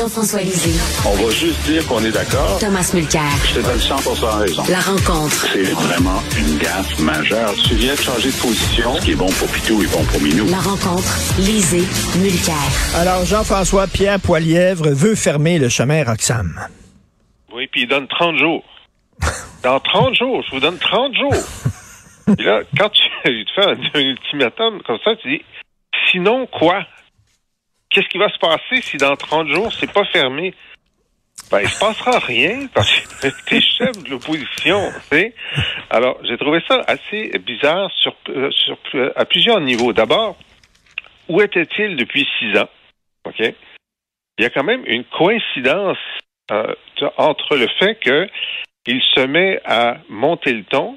Jean-François Lisée. On va juste dire qu'on est d'accord. Thomas Mulcair. Je te donne 100% raison. La rencontre. C'est vraiment une gaffe majeure. Tu viens de changer de position. Ce qui est bon pour Pitou est bon pour Minou. La rencontre. Lisée. Mulcair. Alors, Jean-François Pierre Poilièvre veut fermer le chemin Roxham. Oui, puis il donne 30 jours. Dans 30 jours, je vous donne 30 jours. Et là, quand tu, tu fais un, un ultimatum comme ça, tu dis, sinon quoi? Qu'est-ce qui va se passer si dans 30 jours, c'est pas fermé? Ben, il se passera rien parce que t'es chef de l'opposition, tu sais. Alors, j'ai trouvé ça assez bizarre euh, euh, à plusieurs niveaux. D'abord, où était-il depuis six ans? OK? Il y a quand même une coïncidence euh, entre le fait qu'il se met à monter le ton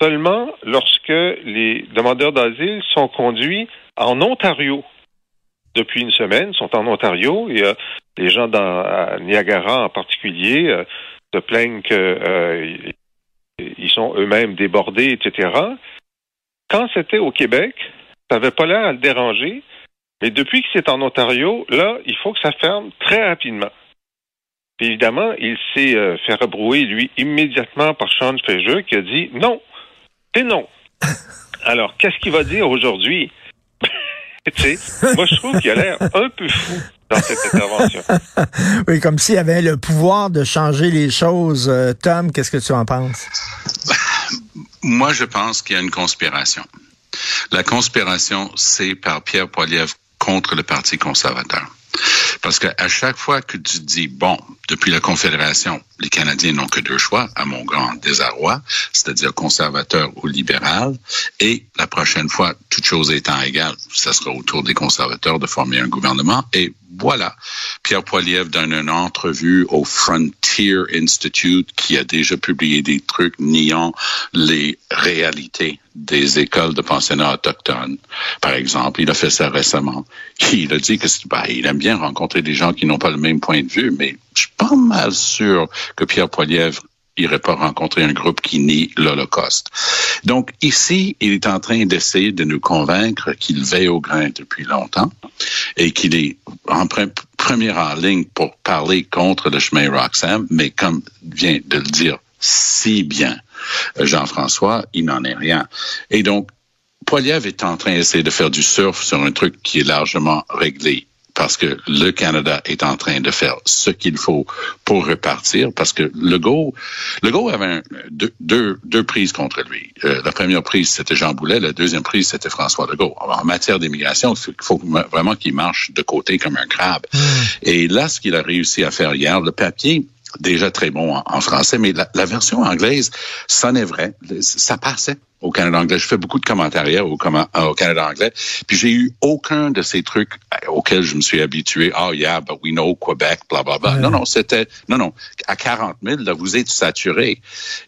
seulement lorsque les demandeurs d'asile sont conduits en Ontario depuis une semaine, sont en Ontario. Et euh, les gens dans Niagara en particulier euh, se plaignent que euh, sont eux-mêmes débordés, etc. Quand c'était au Québec, ça n'avait pas l'air à le déranger. Mais depuis que c'est en Ontario, là, il faut que ça ferme très rapidement. Évidemment, il s'est fait rebrouer, lui, immédiatement par Sean Fraser, qui a dit non, c'est non. Alors, qu'est-ce qu'il va dire aujourd'hui? Moi, je trouve qu'il a l'air un peu fou dans cette intervention. oui, comme s'il avait le pouvoir de changer les choses. Euh, Tom, qu'est-ce que tu en penses? Moi, je pense qu'il y a une conspiration. La conspiration, c'est par Pierre Poilievre contre le Parti conservateur. Parce que à chaque fois que tu dis, bon, depuis la Confédération, les Canadiens n'ont que deux choix, à mon grand désarroi, c'est-à-dire conservateur ou libéral, et la prochaine fois, toute chose étant égale, ça sera au tour des conservateurs de former un gouvernement, et voilà. Pierre Poilievre donne une entrevue au Frontier Institute qui a déjà publié des trucs niant les réalités des écoles de pensionnats autochtones. Par exemple, il a fait ça récemment. Il a dit que ben, il aime bien rencontrer des gens qui n'ont pas le même point de vue, mais je suis pas mal sûr que Pierre Poilievre irait pas rencontrer un groupe qui nie l'Holocauste. Donc ici, il est en train d'essayer de nous convaincre qu'il veille au grain depuis longtemps et qu'il est en première en ligne pour parler contre le chemin Roxham, mais comme vient de le dire si bien Jean-François, il n'en est rien. Et donc, Poiliev est en train d'essayer de faire du surf sur un truc qui est largement réglé parce que le Canada est en train de faire ce qu'il faut pour repartir, parce que Legault, Legault avait un, deux, deux, deux, prises contre lui. Euh, la première prise, c'était Jean Boulet, la deuxième prise, c'était François Legault. Alors, en matière d'immigration, il faut, vraiment qu'il marche de côté comme un crabe. Mmh. Et là, ce qu'il a réussi à faire hier, le papier, déjà très bon en, français, mais la, la, version anglaise sonnait vrai. Ça passait au Canada anglais. Je fais beaucoup de commentaires au, au Canada anglais. Puis j'ai eu aucun de ces trucs auxquels je me suis habitué. Oh yeah, but we know Quebec, bla bla bla. Non, non, c'était non, non. À 40 000, là, vous êtes saturé.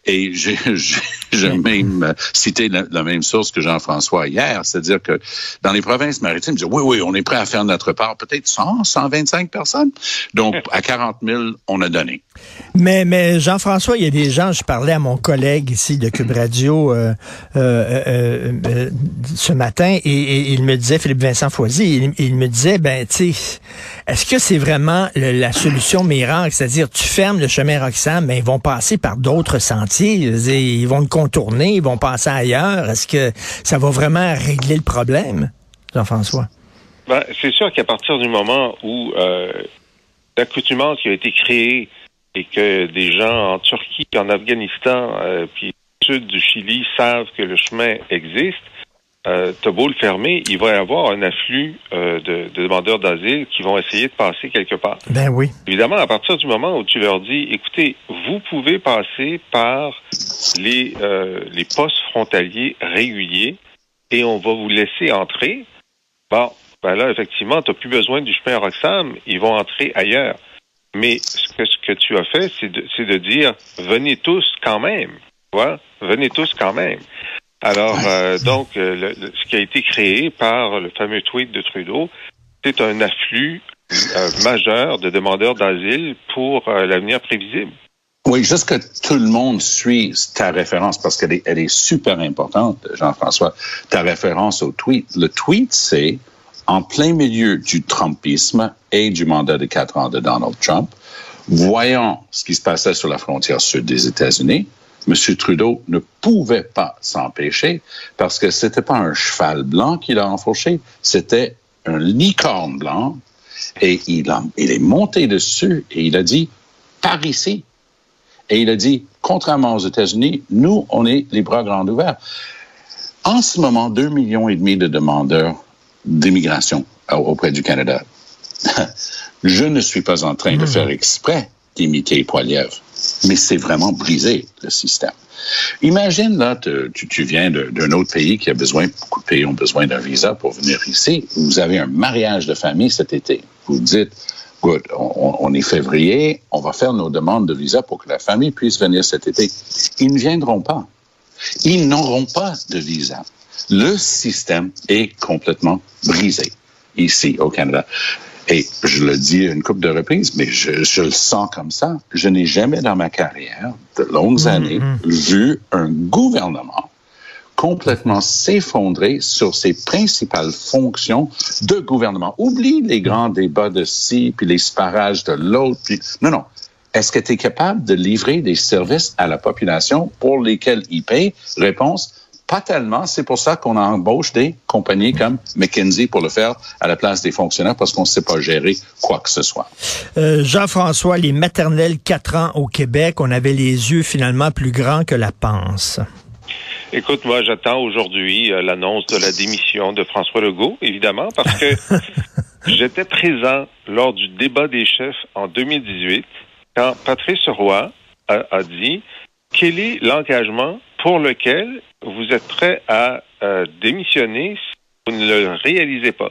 Et j'ai même cité la, la, même source que Jean-François hier, c'est-à-dire que dans les provinces maritimes, je dis, oui, oui, on est prêt à faire notre part. Peut-être 100, 125 personnes. Donc à 40 000, on a donné. Mais, mais Jean-François, il y a des gens, je parlais à mon collègue ici de Cube Radio. Euh, euh, euh, euh, ce matin et, il me disait, Philippe Vincent Foisy, il, me disait, ben, tu est-ce que c'est vraiment la solution miracle? C'est-à-dire, tu fermes le chemin Roxham, mais ils vont passer par d'autres sentiers, ils vont le contourner, ils vont passer ailleurs. Est-ce que ça va vraiment régler le problème, Jean-François? Ben, c'est sûr qu'à partir du moment où l'accoutumance qui a été créée et que des gens en Turquie, en Afghanistan, puis sud du Chili savent que le chemin existe, euh, t'as beau le fermer, il va y avoir un afflux euh, de, de, demandeurs d'asile qui vont essayer de passer quelque part. Ben oui. Évidemment, à partir du moment où tu leur dis, écoutez, vous pouvez passer par les, euh, les postes frontaliers réguliers et on va vous laisser entrer. Bon, ben là, effectivement, tu n'as plus besoin du chemin Roxham, ils vont entrer ailleurs. Mais ce que, ce que tu as fait, c'est de, de dire, venez tous quand même. Venez tous quand même. Alors, euh, donc, euh, ce qui a été créé par le fameux tweet de Trudeau, c'est un afflux euh, majeur de demandeurs d'asile pour l'avenir prévisible. Oui, juste que tout le monde suit ta référence parce qu'elle est, elle est super importante, Jean-François. Ta référence au tweet. Le tweet, c'est en plein milieu du Trumpisme et du mandat de quatre ans de Donald Trump, voyant ce qui se passait sur la frontière sud des États-Unis, M. Trudeau ne pouvait pas s'empêcher parce que c'était pas un cheval blanc qu'il a enfourché, c'était un licorne blanc et il, a, il est monté dessus et il a dit par ici. Et il a dit, contrairement aux États-Unis, nous, on est les bras grands ouverts. En ce moment, deux millions et demi de demandeurs d'immigration auprès du Canada. Je ne suis pas en train de faire exprès d'imiter Poiliev, mais c'est vraiment brisé, le système. Imagine, là, tu, viens d'un autre pays qui a besoin, beaucoup de pays ont besoin d'un visa pour venir ici. Vous avez un mariage de famille cet été. Vous dites, good, on, on, est février, on va faire nos demandes de visa pour que la famille puisse venir cet été. Ils ne viendront pas. Ils n'auront pas de visa. Le système est complètement brisé ici au Canada. Et je le dis une couple de reprises, mais je, je le sens comme ça. Je n'ai jamais dans ma carrière, de longues années, vu un gouvernement complètement s'effondrer sur ses principales fonctions de gouvernement. Oublie les grands débats de ci, puis les sparages de l'autre. Puis... Non, non. Est-ce que tu es capable de livrer des services à la population pour lesquels ils payent? Réponse, pas tellement. C'est pour ça qu'on embauche des compagnies comme McKinsey pour le faire à la place des fonctionnaires parce qu'on ne sait pas gérer quoi que ce soit. Euh, Jean-François, les maternelles 4 ans au Québec, on avait les yeux finalement plus grands que la panse. Écoute, moi, j'attends aujourd'hui euh, l'annonce de la démission de François Legault, évidemment, parce que j'étais présent lors du débat des chefs en 2018 quand Patrice Roy a, a dit quel est l'engagement pour lequel vous êtes prêt à euh, démissionner si vous ne le réalisez pas.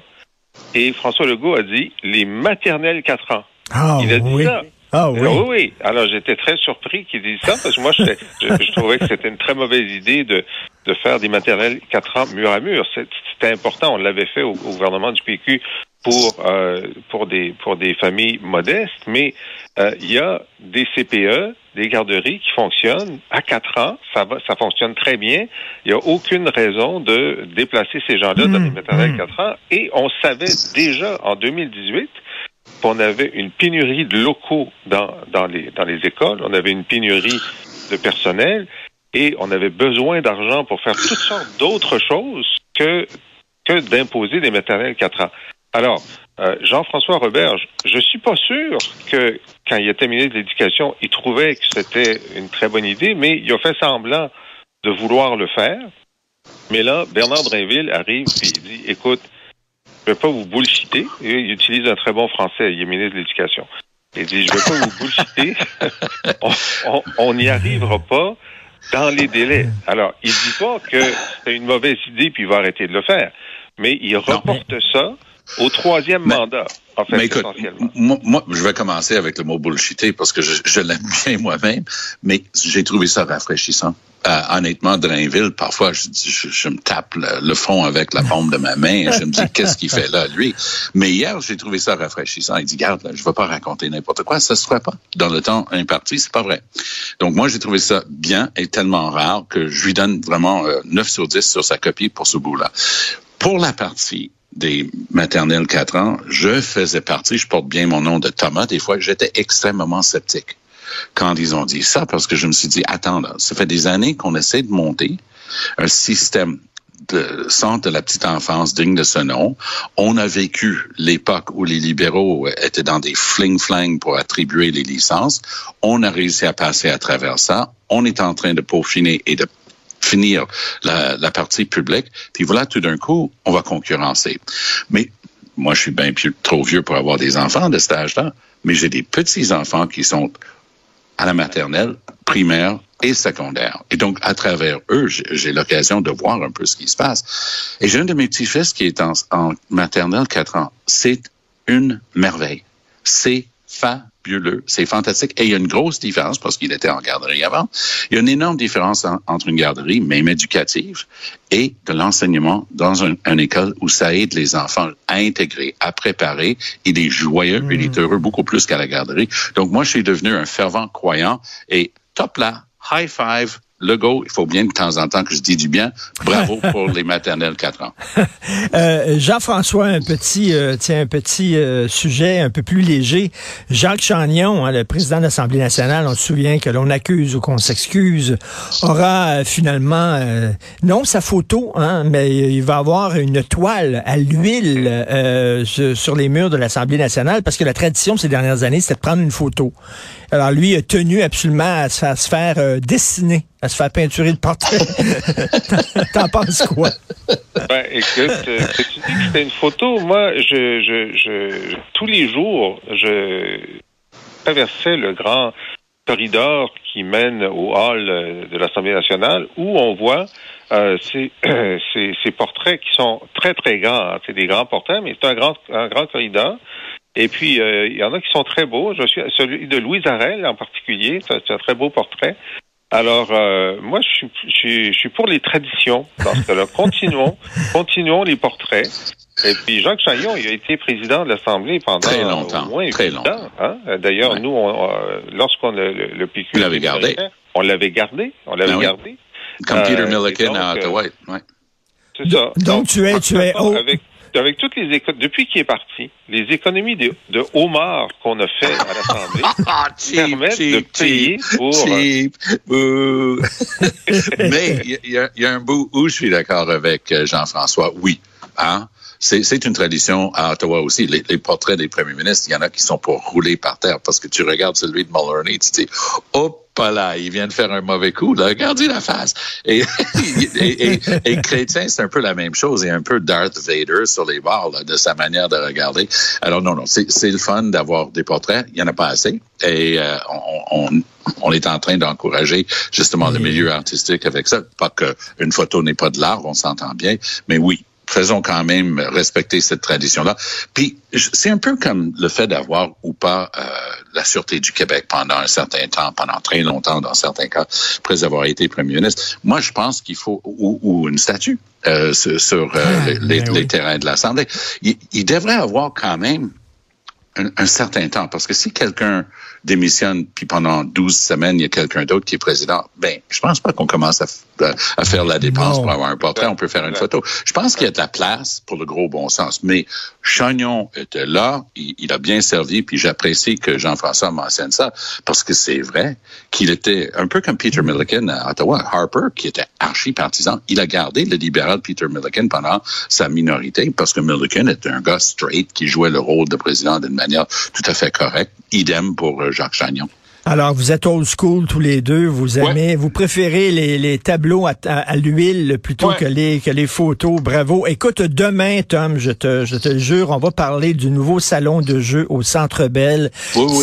Et François Legault a dit les maternelles 4 ans. Ah, Il a dit oui. ça. Ah oui. Alors, oui, oui. Alors j'étais très surpris qu'il dise ça parce que moi je, je, je trouvais que c'était une très mauvaise idée de, de faire des maternelles 4 ans mur à mur. C'était important. On l'avait fait au, au gouvernement du PQ pour euh, pour des pour des familles modestes, mais euh, il y a des CPE, des garderies qui fonctionnent à 4 ans. Ça va, ça fonctionne très bien. Il n'y a aucune raison de déplacer ces gens-là dans les Mmh, maternelles mmh. 4 ans. Et on savait déjà en 2018 qu'on avait une pénurie de locaux dans, dans, les, dans les écoles, on avait une pénurie de personnel et on avait besoin d'argent pour faire toutes sortes d'autres choses que, que d'imposer des maternelles 4 ans. Alors, euh, Jean-François Roberge, je suis pas sûr que quand il était ministre de l'Éducation, il trouvait que c'était une très bonne idée, mais il a fait semblant de vouloir le faire. Mais là, Bernard Drinville arrive et il dit, écoute, ne vais pas vous bullshiter. Il utilise un très bon français, il est ministre de l'Éducation. Il dit, je ne vais pas vous bullshiter. on- n'y arrivera pas dans les délais. Alors, il dit pas que c'est une mauvaise idée puis il va arrêter de le faire. Mais il reporte ça au troisième Mais- mandat, en fait, Mais écoute, moi, moi, je vais commencer avec le mot bullshité parce que je, je l'aime bien moi-même, mais j'ai trouvé ça rafraîchissant. Euh, honnêtement, Drainville, parfois, je, je, je me tape le, le front avec la paume de ma main et je me dis, qu'est-ce qu'il fait là, lui? Mais hier, j'ai trouvé ça rafraîchissant. Il dit, garde, là, je ne vais pas raconter n'importe quoi, ça se ferait pas. Dans le temps imparti, c'est pas vrai. Donc, moi, j'ai trouvé ça bien et tellement rare que je lui donne vraiment euh, 9 sur 10 sur sa copie pour ce bout-là. Pour la partie des maternelles 4 ans, je faisais partie, je porte bien mon nom de Thomas, des fois, j'étais extrêmement sceptique quand ils ont dit ça, parce que je me suis dit, attends, là, ça fait des années qu'on essaie de monter un système de centre de la petite enfance digne de ce nom. On a vécu l'époque où les libéraux étaient dans des fling-flang pour attribuer les licences. On a réussi à passer à travers ça. On est en train de peaufiner et de finir la, la partie publique. Puis voilà, tout d'un coup, on va concurrencer. Mais moi, je suis bien trop vieux pour avoir des enfants de cet âge-là, mais j'ai des petits-enfants qui sont à la maternelle, primaire et secondaire. Et donc, à travers eux, j'ai l'occasion de voir un peu ce qui se passe. Et j'ai un de mes petits-fils qui est en, maternelle 4 ans. C'est une merveille. C'est fabuleux. C'est fantastique. Et il y a une grosse différence parce qu'il était en garderie avant. Il y a une énorme différence en- entre une garderie, même éducative, et de l'enseignement dans un- une école où ça aide les enfants à intégrer, à préparer. Il est joyeux, il est heureux beaucoup plus qu'à la garderie. Donc, moi, je suis devenu un fervent croyant et top là, high five, Legault, il faut bien de temps en temps que je dis du bien. Bravo pour les maternelles 4 ans. Euh, Jean-François, un petit, euh, tiens, un petit euh, sujet un peu plus léger. Jacques Chagnon, hein, le président de l'Assemblée nationale, on se souvient que l'on accuse ou qu'on s'excuse, aura finalement, non sa photo, hein, mais il va avoir une toile à l'huile sur les murs de l'Assemblée nationale parce que la tradition ces dernières années, c'était de prendre une photo. Alors lui a tenu absolument à se faire, dessiner, à se faire peinturer le portrait. T'en penses quoi? Ben, écoute, que tu dis que c'était une photo, moi, je, je, je, tous les jours, je traversais le grand corridor qui mène au hall de l'Assemblée nationale où on voit euh, ces, portraits qui sont très, très grands. C'est des grands portraits, mais c'est un grand corridor. Et puis, euh, il y en a qui sont très beaux. Je suis celui de Louise Arel en particulier. C'est un très beau portrait. Alors, euh, moi, je suis, je, suis, pour les traditions. Parce que là, continuons, continuons les portraits. Et puis, Jacques Chaillon, il a été président de l'Assemblée pendant très longtemps, au moins très longtemps. Hein? D'ailleurs, nous, on, euh, lorsqu'on le, le PQ, l'avait gardé. On l'avait gardé, on l'avait ben gardé. Comme Peter Milliken à Ottawa. Ouais. C'est ça. Donc, tu es, tu es avec, avec toutes les économies, depuis qu'il est parti, les économies de, de homard qu'on a fait à l'Assemblée ah, permettent de payer pour. Euh, Mais il y, y, a un bout où je suis d'accord avec euh, Jean-François. Oui. Hein? C'est une tradition à Ottawa aussi. Les, les, portraits des premiers ministres, il y en a qui sont pour rouler par terre parce que tu regardes celui de Mulroney, tu te dis, hop là, il vient de faire un mauvais coup, là, regardez la face. Et, et, et, et, Chrétien, c'est un peu la même chose, il y a un peu Darth Vader sur les bords de sa manière de regarder. Alors non, non, c'est le fun d'avoir des portraits, il y en a pas assez. Et euh, on, on, on, est en train d'encourager justement le milieu artistique avec ça. Pas qu'une photo n'est pas de l'art, on s'entend bien, mais oui, faisons quand même respecter cette tradition-là. Puis c'est un peu comme le fait d'avoir ou pas euh, la sûreté du Québec pendant un certain temps, pendant très longtemps dans certains cas, après avoir été premier ministre. Moi, je pense qu'il faut ou, une statue euh, sur, euh, ah, les, ben terrains de l'Assemblée. Il, il devrait avoir quand même un, certain temps. Parce que si quelqu'un démissionne, puis pendant 12 semaines, il y a quelqu'un d'autre qui est président, ben, je pense pas qu'on commence à, à, faire la dépense pour avoir un portrait. On peut faire une photo. Je pense qu'il y a de la place pour le gros bon sens. Mais Chagnon était là, il, a bien servi, puis j'apprécie que Jean-François mentionne ça, parce que c'est vrai qu'il était un peu comme Peter Milliken à Ottawa. Harper, qui était archi-partisan, il a gardé le libéral Peter Milliken pendant sa minorité, parce que Milliken était un gars straight qui jouait le rôle de président d'une manière tout à fait correcte. Idem pour euh, Jacques Chagnon. Alors, vous êtes old school tous les deux. Vous aimez, vous préférez les, les tableaux à, à, l'huile plutôt que les que les photos. Bravo. Écoute, demain, Tom, je te je te jure, on va parler du nouveau salon de jeu au Centre Bell.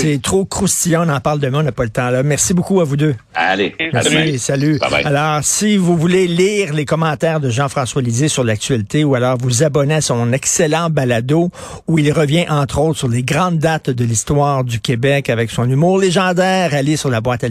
C'est trop croustillant. On en parle demain. On n'a pas le temps là. Merci beaucoup à vous deux. Allez. Merci. Salut. Alors, si vous voulez lire les commentaires de Jean-François Lisée sur l'actualité, ou alors vous abonner à son excellent balado où il revient entre autres sur les grandes dates de l'histoire du Québec avec son humour légendaire aller sur la boîte